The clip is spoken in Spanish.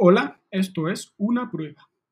Hola, esto es una prueba.